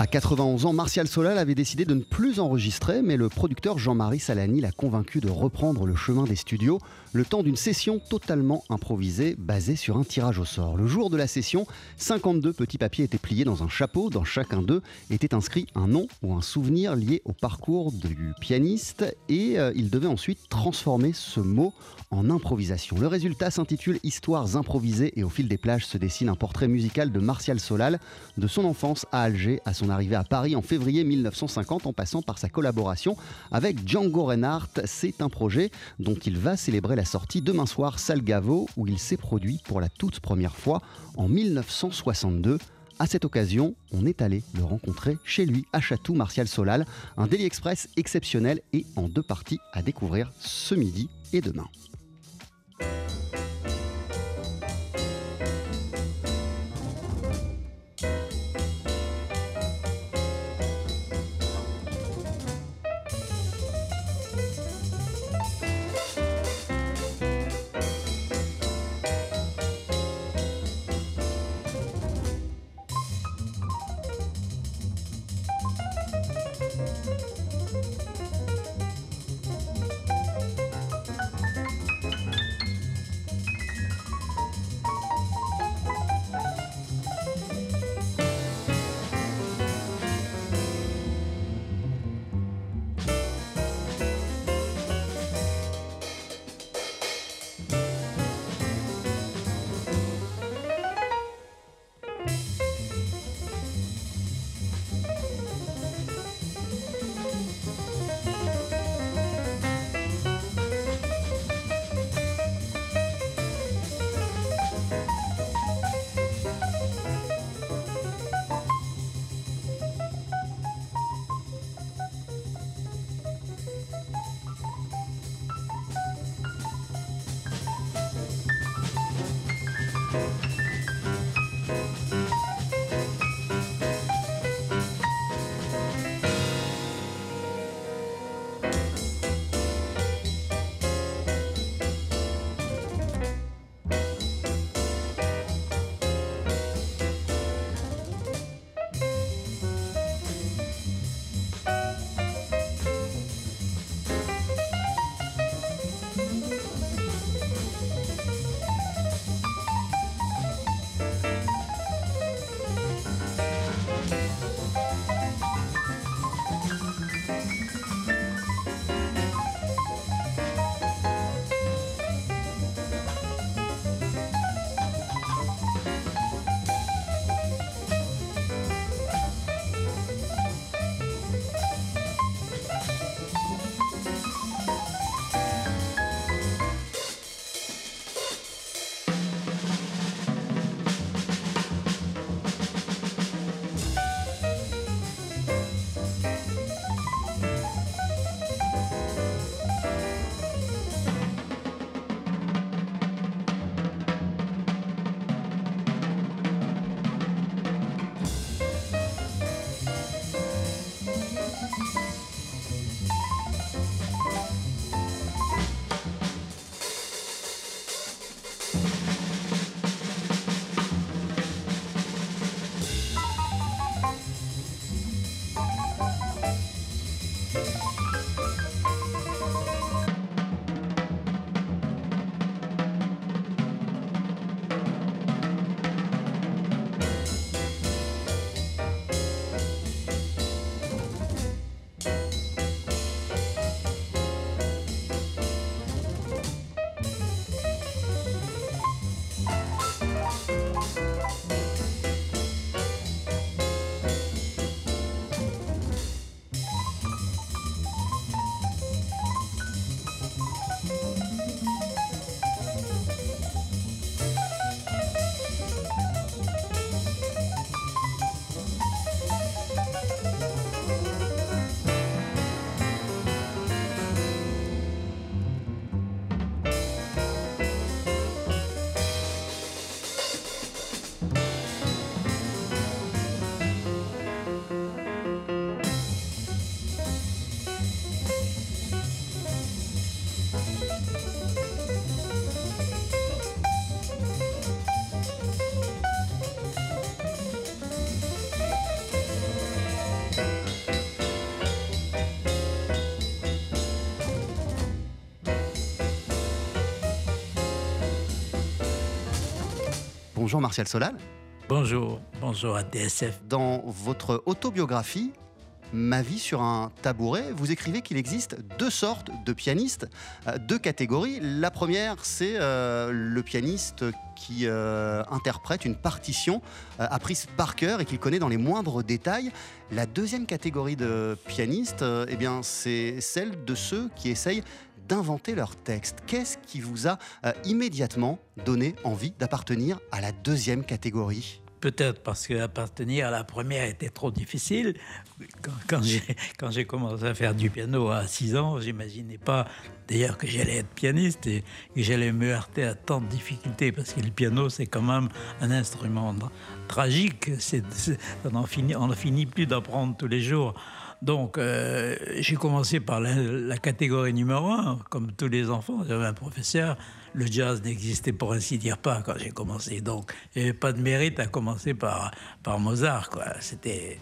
À 91 ans, Martial Solal avait décidé de ne plus enregistrer, mais le producteur Jean-Marie Salani l'a convaincu de reprendre le chemin des studios, le temps d'une session totalement improvisée, basée sur un tirage au sort. Le jour de la session, 52 petits papiers étaient pliés dans un chapeau. Dans chacun d'eux était inscrit un nom ou un souvenir lié au parcours du pianiste, et euh, il devait ensuite transformer ce mot en improvisation. Le résultat s'intitule Histoires improvisées et au fil des plages se dessine un portrait musical de Martial Solal, de son enfance à Alger à son arrivée à Paris en février 1950 en passant par sa collaboration avec Django Reinhardt. C'est un projet dont il va célébrer la sortie demain soir Salgavo où il s'est produit pour la toute première fois en 1962. À cette occasion, on est allé le rencontrer chez lui à Chatou, Martial Solal, un Daily Express exceptionnel et en deux parties à découvrir ce midi et demain. Bonjour Martial Solal. Bonjour, bonjour à DSF. Dans votre autobiographie, Ma vie sur un tabouret, vous écrivez qu'il existe deux sortes de pianistes, euh, deux catégories. La première, c'est euh, le pianiste qui euh, interprète une partition apprise par cœur et qu'il connaît dans les moindres détails. La deuxième catégorie de pianistes, eh bien, c'est celle de ceux qui essayent d'inventer leur texte. Qu'est-ce qui vous a immédiatement donné envie d'appartenir à la deuxième catégorie? Peut-être parce qu'appartenir à la première était trop difficile. Quand, j'ai commencé à faire du piano à 6 ans, j'imaginais pas d'ailleurs que j'allais être pianiste et que j'allais me heurter à tant de difficultés parce que le piano c'est quand même un instrument tragique. on n'en finit plus d'apprendre tous les jours. Donc, euh, j'ai commencé par la, catégorie numéro un, comme tous les enfants. J'avais un professeur. Le jazz n'existait pour ainsi dire pas quand j'ai commencé. Donc, il n'y avait pas de mérite à commencer par, par Mozart. C'était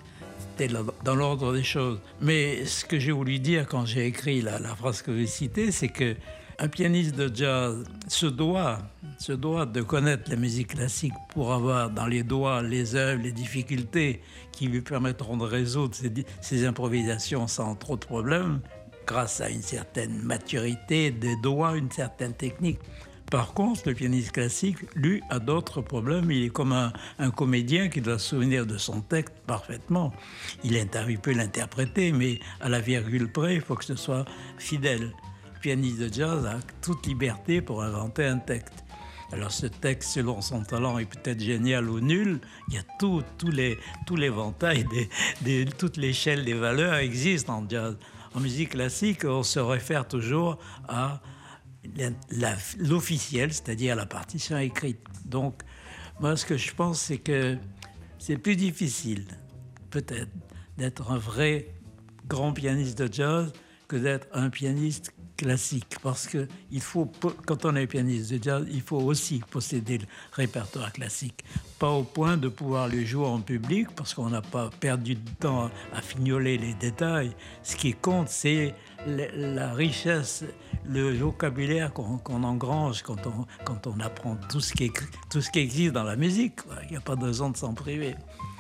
dans l'ordre des choses. Mais ce que j'ai voulu dire quand j'ai écrit la, la phrase que vous citez, c'est que un pianiste de jazz se doit, se doit de connaître la musique classique pour avoir dans les doigts les œuvres, les difficultés qui lui permettront de résoudre ses, improvisations sans trop de problèmes, grâce à une certaine maturité des doigts, une certaine technique. Par contre, le pianiste classique, lui, a d'autres problèmes. Il est comme un, comédien qui doit se souvenir de son texte parfaitement. Il, il peut l'interpréter, mais à la virgule près, il faut que ce soit fidèle pianiste de jazz a toute liberté pour inventer un texte. Alors ce texte, selon son talent, est peut-être génial ou nul. Il y a tout, les, tous l'éventail, des, toute l'échelle des valeurs existe en jazz. En musique classique, on se réfère toujours à l'officiel, c'est-à-dire la partition écrite. Donc, moi, ce que je pense, c'est que c'est plus difficile, peut-être, d'être un vrai grand pianiste de jazz que d'être un pianiste classique parce que il faut, quand on est pianiste de jazz, il faut aussi posséder le répertoire classique. Pas au point de pouvoir le jouer en public parce qu'on n'a pas perdu de temps à fignoler les détails. Ce qui compte, c'est la richesse, le vocabulaire qu'on engrange quand on, quand on apprend tout ce, qui tout ce qui existe dans la musique. Il n'y a pas de de s'en priver.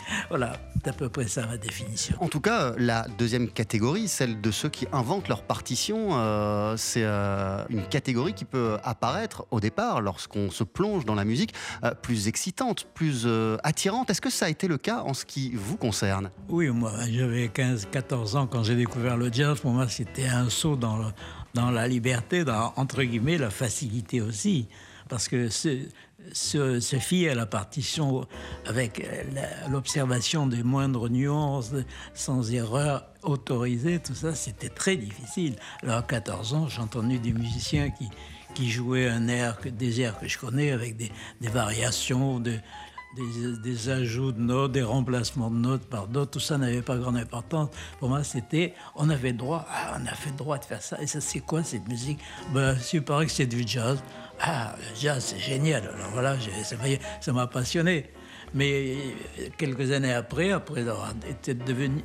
Voilà, c'est à peu près ça ma définition. En tout cas, la deuxième catégorie, celle de ceux qui inventent leur partition, euh, c'est euh, une catégorie qui peut apparaître au départ, lorsqu'on se plonge dans la musique, euh, plus excitante, plus attirante. Est-ce que ça a été le cas en ce qui vous concerne? Oui, moi, j'avais 15-14 ans quand j'ai découvert le jazz. Pour moi, c'était un saut dans, dans la liberté, dans, entre guillemets, la facilité aussi. Parce que se, se à la partition avec l'observation des moindres nuances, sans erreur autorisée, tout ça, c'était très difficile. Alors à 14 ans, j'ai entendu des musiciens qui, qui jouaient un air, des airs que je connais avec des, des variations, de, des, ajouts de notes, des remplacements de notes par d'autres, tout ça n'avait pas grande importance. Pour moi, c'était, on avait droit, ah, on a fait droit de faire ça. Et ça, c'est quoi cette musique? Ben, Il paraît que c'est du jazz. Ah, le jazz, c'est génial. Alors voilà, ça m'a passionné. Mais quelques années après, après d'être devenu,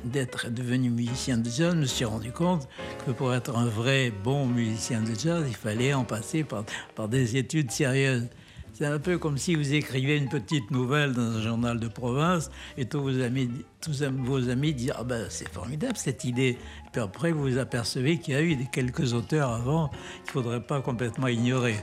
devenu, musicien de jazz, je me suis rendu compte que pour être un vrai bon musicien de jazz, il fallait en passer par, par des études sérieuses. C'est un peu comme si vous écrivez une petite nouvelle dans un journal de province et tous vos amis, tous vos amis disent Ah ben c'est formidable cette idée. Puis après, vous vous apercevez qu'il y a eu quelques auteurs avant qu'il ne faudrait pas complètement ignorer.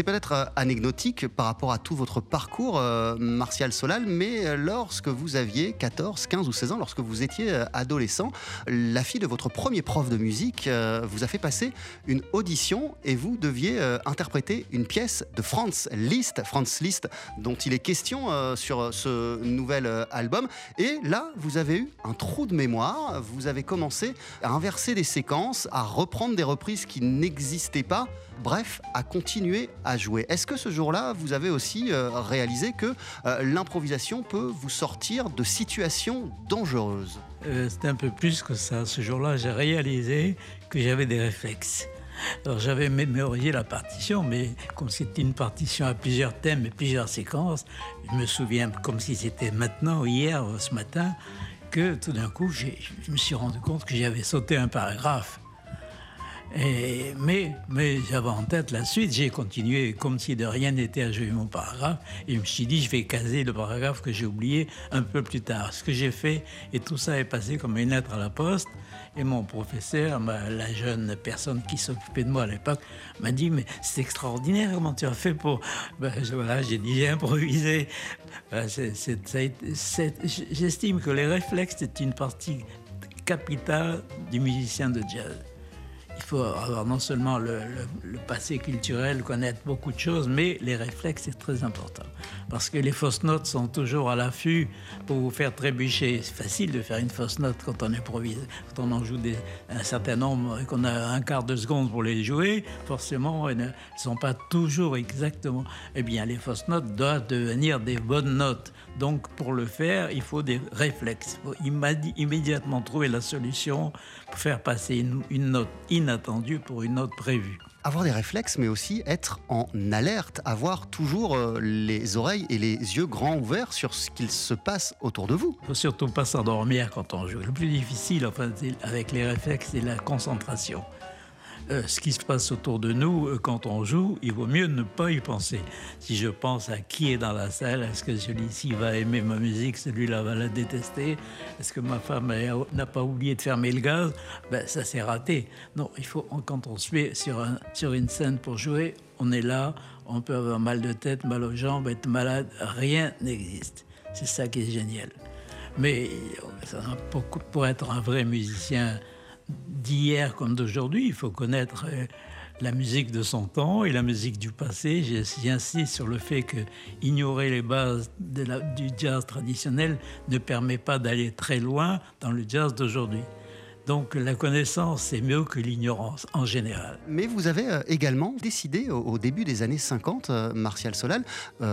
C'est peut-être euh, anecdotique par rapport à tout votre parcours, euh, Martial Solal, mais euh, lorsque vous aviez 14, 15 ou 16 ans, lorsque vous étiez adolescent, la fille de votre premier prof de musique vous a fait passer une audition et vous deviez interpréter une pièce de Franz Liszt, Franz Liszt, dont il est question sur ce nouvel album. Et là, vous avez eu un trou de mémoire, vous avez commencé à inverser des séquences, à reprendre des reprises qui n'existaient pas bref, à continuer à jouer. Est-ce que ce jour-là, vous avez aussi euh, réalisé que euh, l'improvisation peut vous sortir de situations dangereuses? Euh, C'était un peu plus que ça. Ce jour-là, j'ai réalisé que j'avais des réflexes. Alors j'avais mémorisé la partition, mais comme c'était une partition à plusieurs thèmes et plusieurs séquences, je me souviens comme si c'était maintenant, hier, ce matin, que tout d'un coup, je me suis rendu compte que j'avais sauté un paragraphe. Mais mais j'avais en tête la suite, j'ai continué comme si de rien n'était à jouer mon paragraphe, et je me suis dit, je vais caser le paragraphe que j'ai oublié un peu plus tard. Ce que j'ai fait, et tout ça est passé comme une lettre à la poste, et mon professeur, la jeune personne qui s'occupait de moi à l'époque, m'a dit Mais c'est extraordinaire, comment tu as fait pour. Ben, voilà, j'ai dit J'ai improvisé. J'estime que les réflexes, c'est une partie capitale du musicien de jazz il faut avoir non seulement le, passé culturel, connaître beaucoup de choses, mais les réflexes, c'est très important. Parce que les fausses notes sont toujours à l'affût pour vous faire trébucher. C'est facile de faire une fausse note quand on improvise, quand on en joue un certain nombre et qu'on a un quart de seconde pour les jouer, forcément, elles ne sont pas toujours exactement. Eh bien, les fausses notes doivent devenir des bonnes notes. Donc, pour le faire, il faut des réflexes. Il dit immédiatement trouver la solution pour faire passer une, une note inattendue pour une note prévue avoir des réflexes, mais aussi être en alerte, avoir toujours euh, les oreilles et les yeux grands ouverts sur ce qu'il se passe autour de vous. Il faut surtout pas s'endormir quand on joue. Le plus difficile, enfin, avec les réflexes, c'est la concentration. Euh, ce qui se passe autour de nous euh, quand on joue, il vaut mieux ne pas y penser. Si je pense à qui est dans la salle, est-ce que celui-ci va aimer ma musique, celui-là va la détester, est-ce que ma femme n'a pas oublié de fermer le gaz, ben, ça s'est raté. Non, il faut, quand on se met sur, un, sur une scène pour jouer, on est là, on peut avoir mal de tête, mal aux jambes, être malade, rien n'existe. C'est ça qui est génial. Mais pour, pour être un vrai musicien, d'hier comme d'aujourd'hui. Il faut connaître euh, la musique de son temps et la musique du passé. J'insiste sur le fait que ignorer les bases du jazz traditionnel ne permet pas d'aller très loin dans le jazz d'aujourd'hui. Donc la connaissance, c'est mieux que l'ignorance en général. Mais vous avez euh, également décidé au, début des années 50, euh, Martial Solal,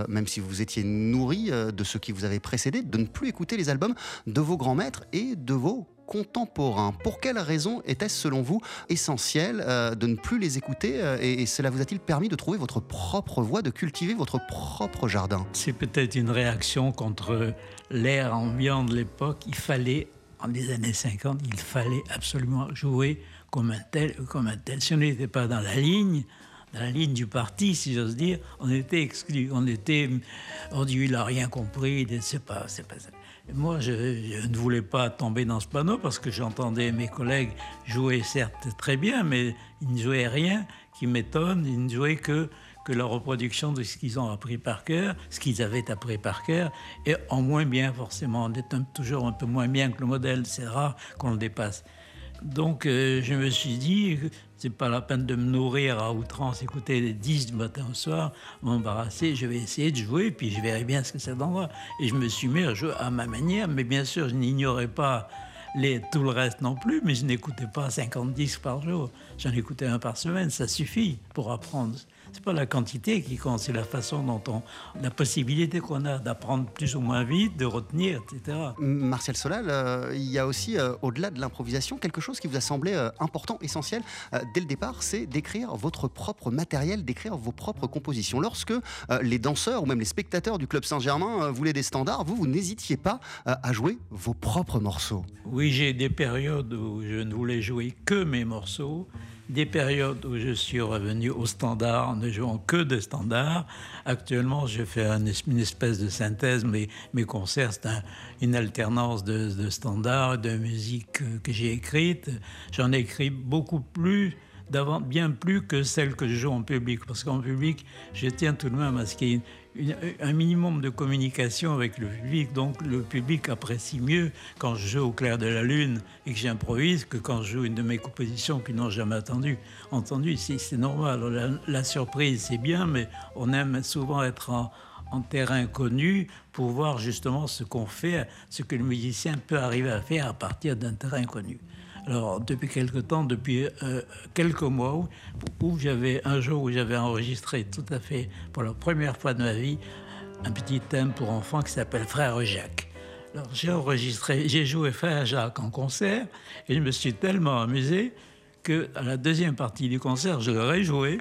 même si vous étiez nourri de ce qui vous avait précédé, de ne plus écouter les albums de vos grands maîtres et de vos contemporains. Pour quelle raison était-ce selon vous essentiel euh, de ne plus les écouter euh, et, cela vous a-t-il permis de trouver votre propre voie, de cultiver votre propre jardin? C'est peut-être une réaction contre l'air ambiant de l'époque. Il fallait, en les années 50, il fallait absolument jouer comme un tel, comme un tel. Si on n'était pas dans la ligne, dans la ligne du parti, si j'ose dire, on était exclu. On était, on dit, il n'a rien compris, c'est pas, c'est pas ça. Moi, je, ne voulais pas tomber dans ce panneau parce que j'entendais mes collègues jouer certes très bien, mais ils ne jouaient rien qui m'étonne. Ils ne jouaient que, que la reproduction de ce qu'ils ont appris par cœur, ce qu'ils avaient appris par cœur, et en moins bien forcément. On est toujours un peu moins bien que le modèle, c'est rare qu'on le dépasse. Donc euh, je me suis dit, c'est pas la peine de me nourrir à outrance, écouter les 10 du matin au soir, m'embarrasser, je vais essayer de jouer, puis je verrai bien ce que ça donnera. Et je me suis mis à jouer à ma manière, mais bien sûr, je n'ignorais pas tout le reste non plus, mais je n'écoutais pas 50 disques par jour. J'en écoutais un par semaine, ça suffit pour apprendre c'est pas la quantité qui compte, c'est la façon dont on, la possibilité qu'on a d'apprendre plus ou moins vite, de retenir, etc. Martial Solal, euh, il y a aussi, euh, au-delà de l'improvisation, quelque chose qui vous a semblé euh, important, essentiel dès le départ, c'est d'écrire votre propre matériel, d'écrire vos propres compositions. Lorsque les danseurs ou même les spectateurs du Club Saint-Germain voulaient des standards, vous, vous n'hésitiez pas à jouer vos propres morceaux. Oui, j'ai des périodes où je ne voulais jouer que mes morceaux des périodes où je suis revenu au standard en ne jouant que de standard. Actuellement, je fais une espèce de synthèse. mais mes concerts, c'est une alternance de, de standard, de musique que j'ai écrite. J'en ai écrit beaucoup plus bien plus que celle que je joue en public. Parce qu'en public, je tiens tout de même à ce qu'il y ait un minimum de communication avec le public. Donc le public apprécie mieux quand je joue au clair de la lune et que j'improvise que quand je joue une de mes compositions qu'ils n'ont jamais entendu. entendu. C'est normal. La, surprise, c'est bien, mais on aime souvent être en, en terrain connu pour voir justement ce qu'on fait, ce que le musicien peut arriver à faire à partir d'un terrain connu. Alors, depuis quelque temps, depuis euh, quelques mois, où, j'avais un jour où j'avais enregistré tout à fait pour la première fois de ma vie un petit thème pour enfants qui s'appelle Frère Jacques. Alors, j'ai enregistré, j'ai joué Frère Jacques en concert et je me suis tellement amusé que à la deuxième partie du concert, je l'aurais joué.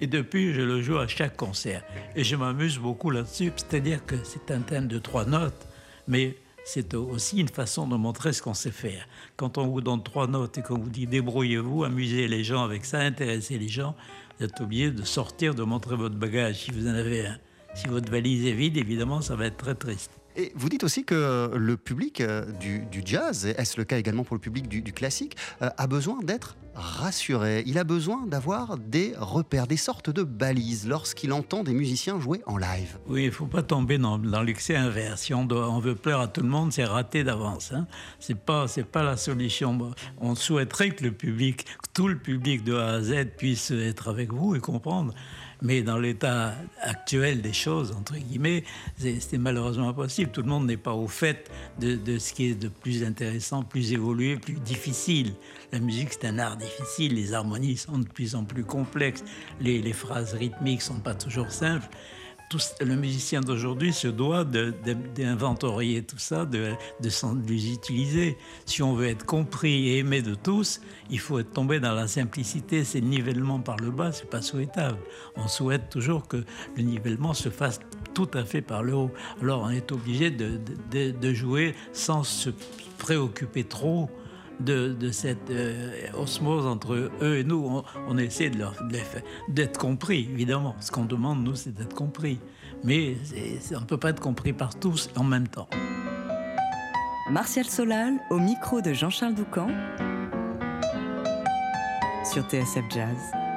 Et depuis, je le joue à chaque concert. Et je m'amuse beaucoup là-dessus, c'est-à-dire que c'est un thème de trois notes, mais c'est aussi une façon de montrer ce qu'on sait faire. Quand on vous donne trois notes et qu'on vous dit débrouillez-vous, amusez les gens avec ça, intéressez les gens, vous êtes obligé de sortir, de montrer votre bagage si vous en avez un. Si votre valise est vide, évidemment, ça va être très triste. Et vous dites aussi que le public euh, du, jazz, est-ce le cas également pour le public du, classique, euh, a besoin d'être rassuré. Il a besoin d'avoir des repères, des sortes de balises lorsqu'il entend des musiciens jouer en live. Oui, il ne faut pas tomber dans, l'excès inverse. Si on, veut plaire à tout le monde, c'est raté d'avance. Hein. Ce n'est pas, pas la solution. On souhaiterait que le public, que tout le public de A à Z puisse être avec vous et comprendre. Mais dans l'état actuel des choses, entre guillemets, c'est malheureusement impossible. Tout le monde n'est pas au fait de, ce qui est de plus intéressant, plus évolué, plus difficile. La musique, c'est un art difficile. Les harmonies sont de plus en plus complexes. Les, les phrases rythmiques sont pas toujours simples le musicien d'aujourd'hui se doit d'inventorier tout ça, de, les utiliser. Si on veut être compris et aimé de tous, il faut être tombé dans la simplicité. C'est le nivellement par le bas, c'est pas souhaitable. On souhaite toujours que le nivellement se fasse tout à fait par le haut. Alors on est obligé de jouer sans se préoccuper trop de, cette euh, osmose entre eux et nous. On, essaie d'être compris, évidemment. Ce qu'on demande, nous, c'est d'être compris. Mais on ne peut pas être compris par tous en même temps. Martial Solal, au micro de Jean-Charles Doucan, sur TSF Jazz.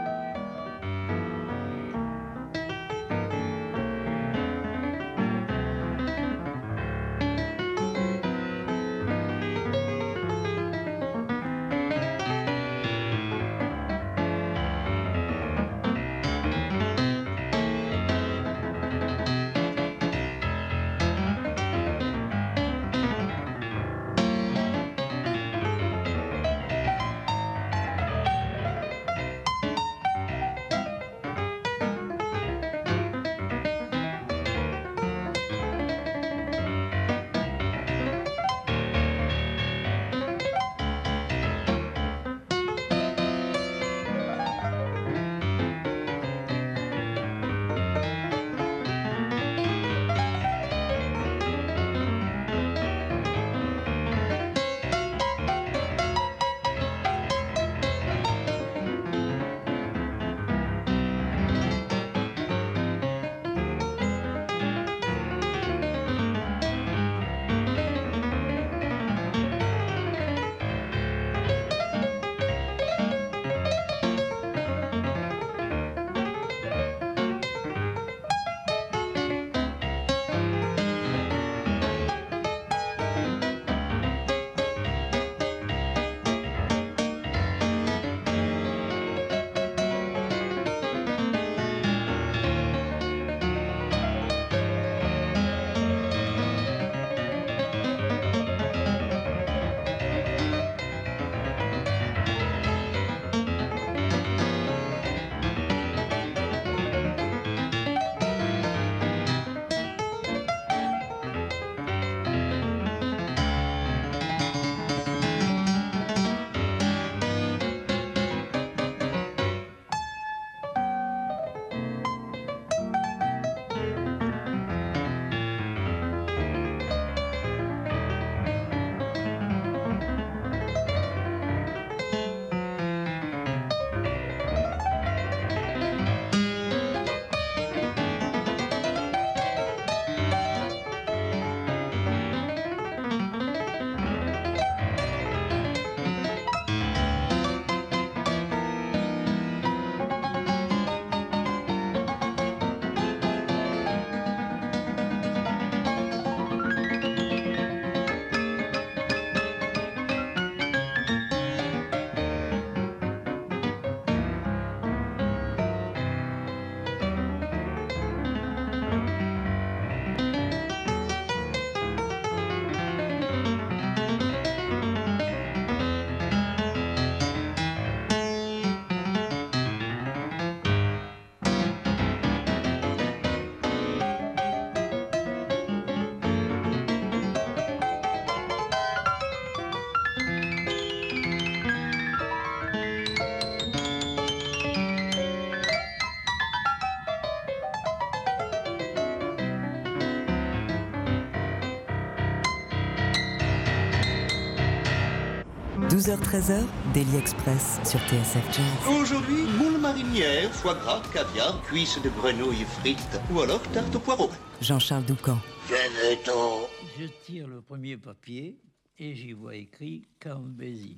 12h-13h, Daily Express sur TSF Jazz. Aujourd'hui, moule marinière, foie gras, caviar, cuisses de grenouille frites ou alors tarte au poireau. Jean-Charles Doucan. Venez-t'en Je tire le premier papier et j'y vois écrit Basie.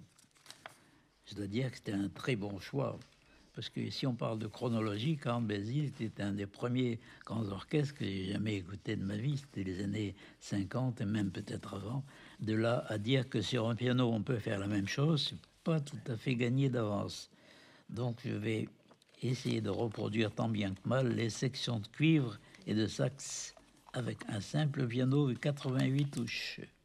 Je dois dire que c'était un très bon choix. Parce que si on parle de chronologie, Basie était un des premiers grands orchestres que j'ai jamais écouté de ma vie. C'était les années 50 et même peut-être avant. De là à dire que sur un piano on peut faire la même chose, c'est pas tout à fait gagné d'avance. Donc je vais essayer de reproduire tant bien que mal les sections de cuivre et de sax avec un simple piano de 88 touches. «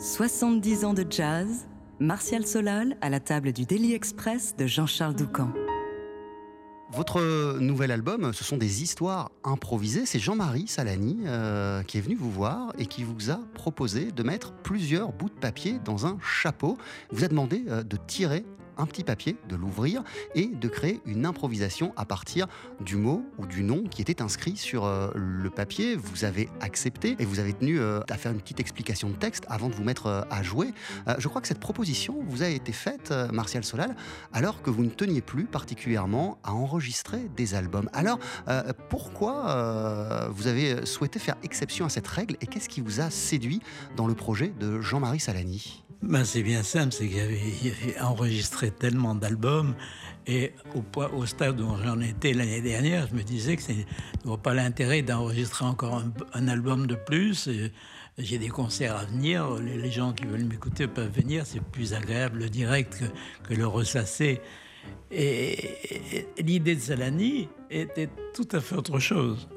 70 ans de jazz, Martial Solal à la table du Daily Express de Jean-Charles Doucan. Votre nouvel album, ce sont des histoires improvisées. C'est Jean-Marie Salani euh, qui est venu vous voir et qui vous a proposé de mettre plusieurs bouts de papier dans un chapeau. Vous a demandé euh, de tirer un petit papier, de l'ouvrir et de créer une improvisation à partir du mot ou du nom qui était inscrit sur euh, le papier. Vous avez accepté et vous avez tenu euh, à faire une petite explication de texte avant de vous mettre euh, à jouer. Je crois que cette proposition vous a été faite, Martial Solal, alors que vous ne teniez plus particulièrement à enregistrer des albums. Alors, pourquoi vous avez souhaité faire exception à cette règle et qu'est-ce qui vous a séduit dans le projet de Jean-Marie Salani? Ben, c'est bien simple, c'est que j'avais enregistré tellement d'albums et au, stade où j'en étais l'année dernière, je me disais que c'est ne pas l'intérêt d'enregistrer encore un, album de plus. J'ai des concerts à venir, les, gens qui veulent m'écouter peuvent venir, c'est plus agréable le direct que, que le ressasser. Et, et l'idée de Salani était tout à fait autre chose.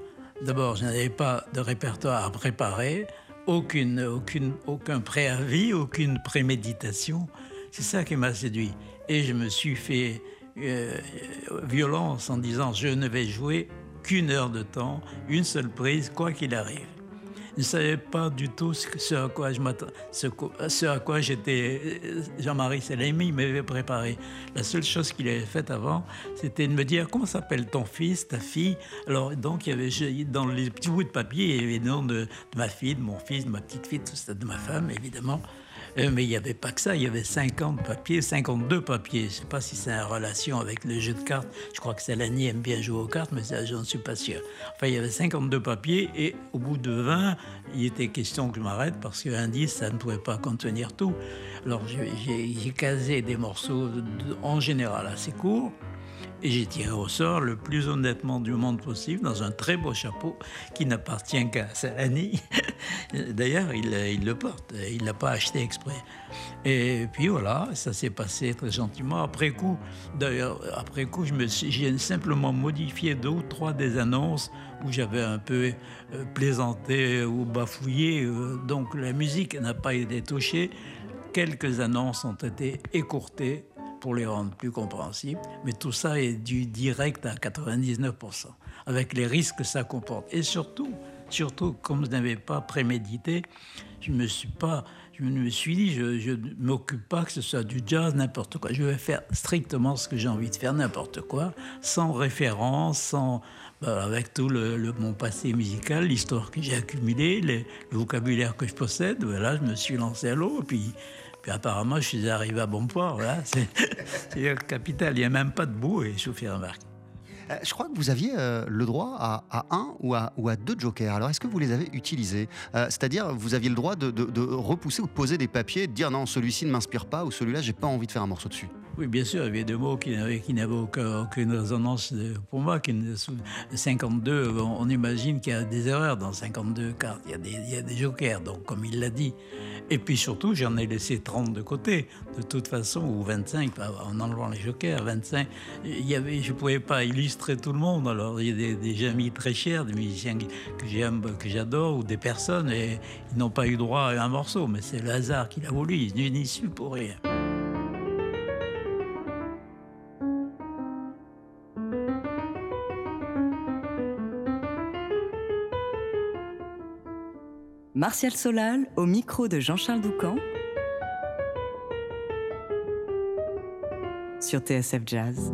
D'abord, je n'avais pas de répertoire à préparer, aucune, aucun préavis, aucune préméditation. C'est ça qui m'a séduit. Et je me suis fait euh, violence en disant je ne vais jouer qu'une heure de temps, une seule prise, quoi qu'il arrive. Je ne savais pas du tout ce, à quoi je ce, à quoi j'étais. euh, Jean-Marie Salemi m'avait préparé. La seule chose qu'il avait faite avant, c'était de me dire comment s'appelle ton fils, ta fille? Alors donc il y avait dans les petits bouts de papier, il y avait le nom de, de ma fille, de mon fils, de ma petite fille, tout ça, de ma femme évidemment. Euh, mais il n'y avait pas que ça, il y avait 50 papiers, 52 papiers. Je ne sais pas si c'est en relation avec le jeu de cartes. Je crois que Salani aime bien jouer aux cartes, mais ça, j'en suis pas sûr. Enfin, il y avait 52 papiers et au bout de 20, il était question que je m'arrête parce qu'un 10, ça ne pouvait pas contenir tout. Alors j'ai- casé des morceaux en général assez courts. Et j'ai tiré au sort le plus honnêtement du monde possible dans un très beau chapeau qui n'appartient qu'à Salani. D'ailleurs, il, le porte, il ne l'a pas acheté exprès. Et puis voilà, ça s'est passé très gentiment. Après coup, d'ailleurs, après coup, j'ai simplement modifié deux ou trois des annonces où j'avais un peu euh, plaisanté ou bafouillé. Euh, donc la musique n'a pas été touchée. Quelques annonces ont été écourtées pour les rendre plus compréhensibles, mais tout ça est du direct à 99%, avec les risques que ça comporte. Et surtout, surtout, comme je n'avais pas prémédité, je me suis pas, je me suis dit, je ne m'occupe pas que ce soit du jazz, n'importe quoi. Je vais faire strictement ce que j'ai envie de faire, n'importe quoi, sans référence, sans, bah, avec tout le, mon passé musical, l'histoire que j'ai accumulée, le vocabulaire que je possède. Voilà, je me suis lancé à l'eau, puis puis apparemment, je suis arrivé à bon port. Voilà. C'est capital. Il n'y a même pas de bout et je vous fais. Euh, je crois que vous aviez euh, le droit à, un ou à, ou à, deux jokers. Alors, est-ce que vous les avez utilisés? Euh, C'est-à-dire, vous aviez le droit de, repousser ou de poser des papiers, de dire non, celui-ci ne m'inspire pas ou celui-là, j'ai pas envie de faire un morceau dessus? Oui, bien sûr, il y avait des mots qui n'avaient, n'avaient aucune, résonance pour moi. Qui, 52, on, imagine qu'il y a des erreurs dans 52 cartes. Il y a des, il y a des jokers, donc comme il l'a dit. Et puis surtout, j'en ai laissé 30 de côté, de toute façon, ou 25, en enlevant les jokers, 25. Il y avait, je ne pouvais pas illustrer tout le monde. Alors, il y a des, amis très chers, des musiciens que j'aime, que j'adore, ou des personnes, et ils n'ont pas eu droit à un morceau. Mais c'est le hasard qui l'a voulu, ils n'y su pour rien. Martial Solal au micro de Jean-Charles Doucan sur TSF Jazz.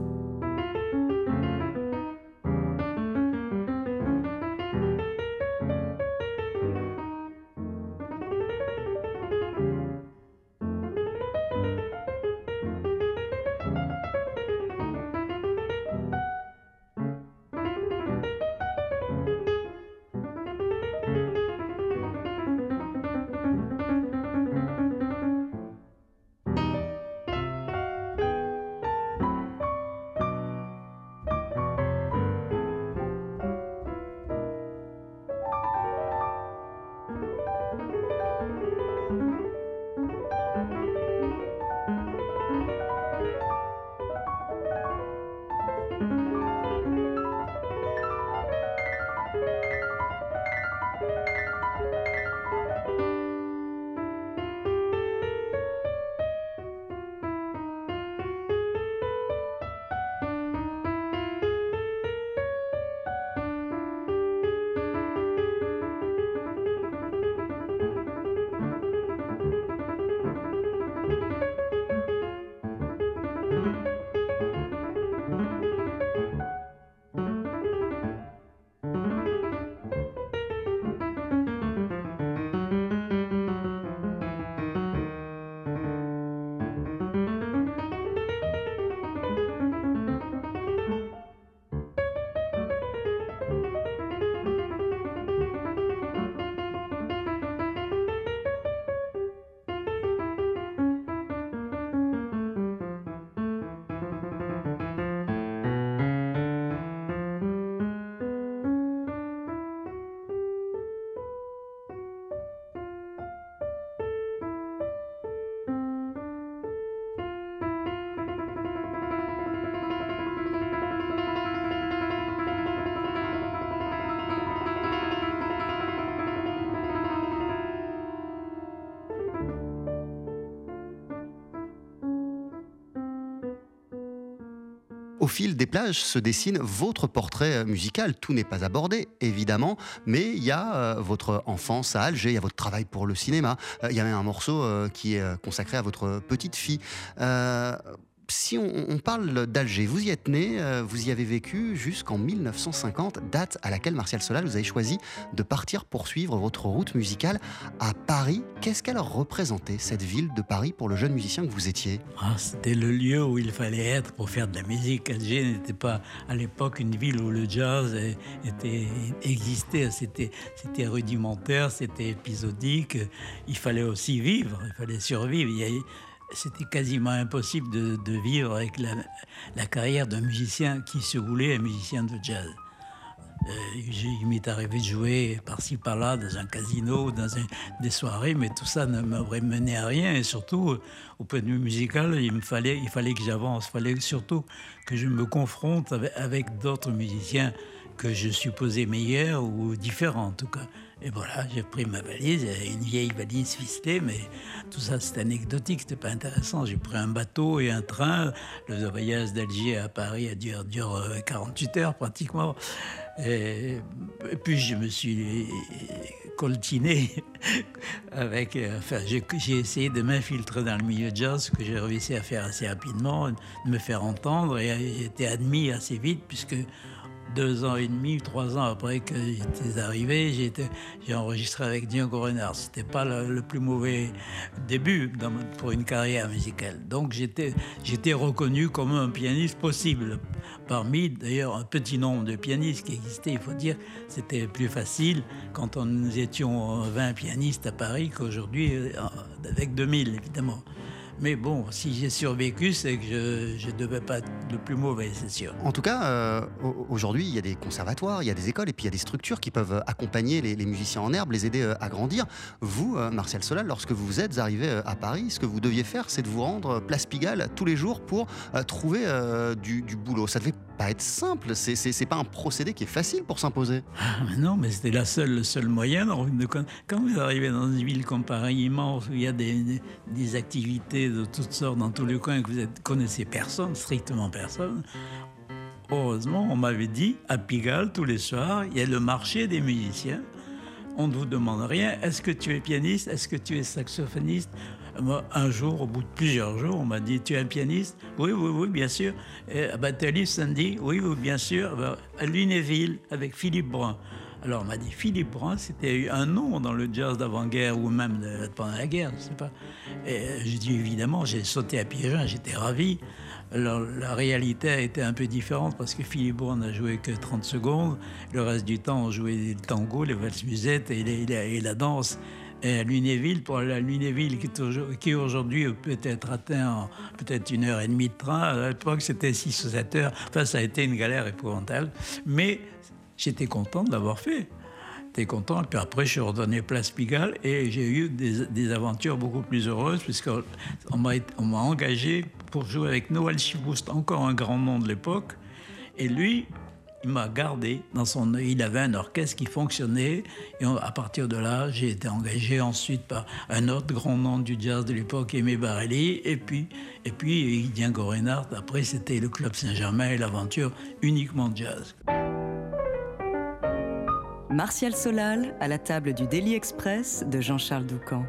Fil des plages se dessine votre portrait euh, musical. Tout n'est pas abordé, évidemment, mais il y a euh, votre enfance à Alger, il y a votre travail pour le cinéma, euh, il y a même un morceau qui est consacré à votre petite fille si on, parle d'Alger, vous y êtes né, euh, vous y avez vécu jusqu'en 1950, date à laquelle, Martial Solal, vous avez choisi de partir poursuivre votre route musicale à Paris. Qu'est-ce qu'elle représentait, cette ville de Paris, pour le jeune musicien que vous étiez? Ah, C'était le lieu où il fallait être pour faire de la musique. Alger n'était pas à l'époque une ville où le jazz existait. C'était, rudimentaire, c'était épisodique. Il fallait aussi vivre, il fallait survivre. Il y c'était quasiment impossible de, vivre avec la, carrière d'un musicien qui se voulait un musicien de jazz. Euh, il m'est arrivé de jouer par-ci par-là dans un casino, dans des soirées, mais tout ça ne m'aurait mené à rien. Et surtout, au point de vue musical, il me fallait, il fallait que j'avance. Il fallait surtout que je me confronte avec d'autres musiciens que je supposais meilleurs ou différents en tout cas. Et voilà, j'ai pris ma valise, une vieille valise ficelée, mais tout ça c'est anecdotique, c'était pas intéressant. J'ai pris un bateau et un train. Le voyage d'Alger à Paris a duré dure 48 heures pratiquement. Et, puis je me suis coltiné avec. Enfin, j'ai essayé de m'infiltrer dans le milieu jazz, ce que j'ai réussi à faire assez rapidement, de me faire entendre et j'ai été admis assez vite puisque deux ans et demi, trois ans après que j'étais arrivé, j'ai enregistré avec Diogo Renard. C'était pas le, plus mauvais début pour une carrière musicale. Donc j'étais reconnu comme un pianiste possible. Parmi d'ailleurs un petit nombre de pianistes qui existaient, il faut dire, c'était plus facile quand on, nous étions 20 pianistes à Paris qu'aujourd'hui euh, avec 2000 évidemment. Mais bon, si j'ai survécu, c'est que je ne devais pas être le plus mauvais, c'est sûr. En tout cas, euh, aujourd'hui, il y a des conservatoires, il y a des écoles et puis il y a des structures qui peuvent accompagner les, musiciens en herbe, les aider euh, à grandir. Vous, euh, Martial Solal, lorsque vous êtes arrivé à Paris, ce que vous deviez faire, c'est de vous rendre place Pigalle tous les jours pour trouver du, du, boulot. Ça devait pas être simple, c'est pas un procédé qui est facile pour s'imposer. Ah, non, mais c'était la seule, le seul moyen. Quand vous arrivez dans une ville comme Paris immense où il y a des, des activités de toutes sortes dans tous les coins que vous ne connaissez personne, strictement personne. Heureusement, on m'avait dit, à Pigalle, tous les soirs, il y a le marché des musiciens. On ne vous demande rien. Est-ce que tu es pianiste? Est-ce que tu es saxophoniste? Un jour, au bout de plusieurs jours, on m'a dit Tu es un pianiste? Oui, oui, oui, bien sûr. Et à Battery samedi? Oui, oui, bien sûr. À Lunéville, avec Philippe Brun. Alors on m'a dit Philippe Brun, c'était un nom dans le jazz d'avant-guerre ou même pendant la guerre, je sais pas. Et j'ai dit évidemment, j'ai sauté à pieds joints, j'étais ravi. Alors, la réalité a été un peu différente parce que Philippe Brun n'a joué que 30 secondes. Le reste du temps, on jouait le tango, les valses musettes et, la danse. Et à Lunéville, pour la Lunéville qui, aujourd'hui peut être atteint peut-être une heure et demie de train, à l'époque c'était 6 ou 7 heures. Enfin, ça a été une galère épouvantable. Mais j'étais content de l'avoir fait. J'étais content. Puis après, je suis redonné Place Pigalle et j'ai eu des, aventures beaucoup plus heureuses puisqu'on on m'a engagé pour jouer avec Noël Chiboust, encore un grand nom de l'époque. Et lui, il m'a gardé dans son Il avait un orchestre qui fonctionnait. Et à partir de là, j'ai été engagé ensuite par un autre grand nom du jazz de l'époque, Aimé Barelli. Et puis, et puis Diego Reinhardt. Après, c'était le Club Saint-Germain et l'aventure uniquement jazz. Martial Solal à la table du Daily Express de Jean-Charles Doucan.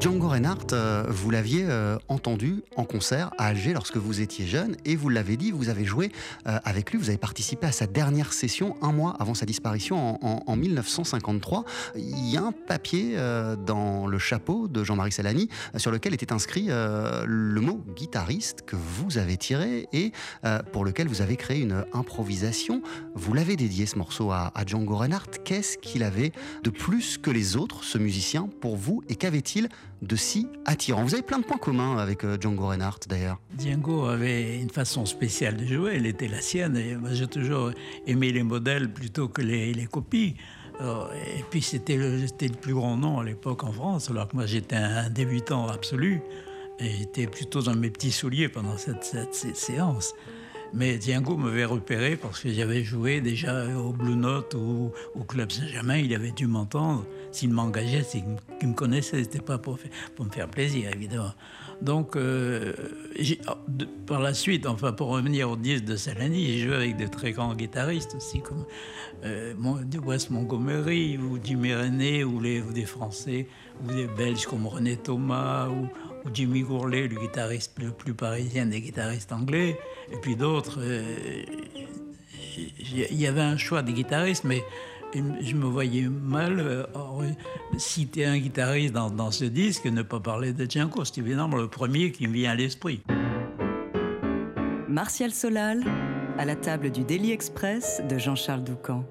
Reinhardt, euh, vous l'aviez euh, entendu en concert à Alger lorsque vous étiez jeune et vous l'avez dit, vous avez joué euh, avec lui, vous avez participé à sa dernière session un mois avant sa disparition en, en 1953. Il y a un papier dans le chapeau de Jean-Marie Salani sur lequel était inscrit le mot guitariste que vous avez tiré et pour lequel vous avez créé une improvisation. Vous l'avez dédié ce morceau à, à Django Reinhardt. Qu'est-ce qu'il avait de plus que les autres, ce musicien, pour vous? Et qu'avait-il de si attirant Vous avez plein de points communs avec euh, Django Reinhardt d'ailleurs. Django avait une façon spéciale de jouer, elle était la sienne. Et moi j'ai toujours aimé les modèles plutôt que les, copies. et puis c'était le, plus grand nom à l'époque en France, alors que moi j'étais un débutant absolu et j'étais plutôt dans mes petits souliers pendant cette, cette séance. Mais Django m'avait repéré parce que j'avais joué déjà au Blue Note ou au Club Saint-Germain. Il avait dû m'entendre. S'il m'engageait, c'est qu'il me connaissait. C'était pas pour, me faire plaisir, évidemment. Donc, euh, oh, par la suite, enfin, pour revenir au disque de Salani, j'ai joué avec de très grands guitaristes aussi, comme euh, Wes Montgomery ou Jimmy René ou, les, ou des Français ou des Belges comme René Thomas ou, Jimmy Gourlet, le guitariste le plus parisien des guitaristes anglais, et puis d'autres. Euh, il y avait un choix des guitaristes, mais je me voyais mal euh, citer un guitariste dans, ce disque et ne pas parler de Django. C'est évidemment le premier qui me vient à l'esprit. Martial Solal, à la table du Daily Express de Jean-Charles Doucan.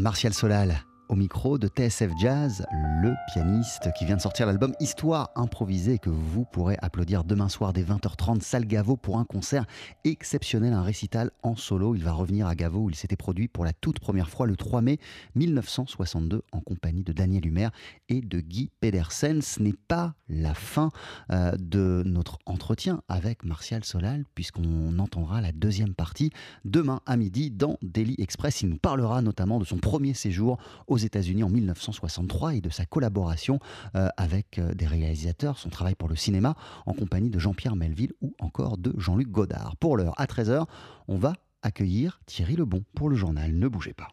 Martial Solal au micro de TSF Jazz, le pianiste qui vient de sortir l'album Histoire improvisée que vous pourrez applaudir demain soir dès 20h30 salle Gaveau pour un concert exceptionnel, un récital en solo. Il va revenir à Gaveau où il s'était produit pour la toute première fois le 3 mai 1962 en compagnie de Daniel Humer et de Guy Pedersen. Ce n'est pas la fin euh, de notre entretien avec Martial Solal puisqu'on entendra la deuxième partie demain à midi dans Daily Express. Il nous parlera notamment de son premier séjour aux États-Unis en 1963 et de sa collaboration euh, avec euh, des réalisateurs, son travail pour le cinéma en compagnie de Jean-Pierre Melville ou encore de Jean-Luc Godard. Pour l'heure, à 13h, on va accueillir Thierry Lebon pour le journal. Ne bougez pas.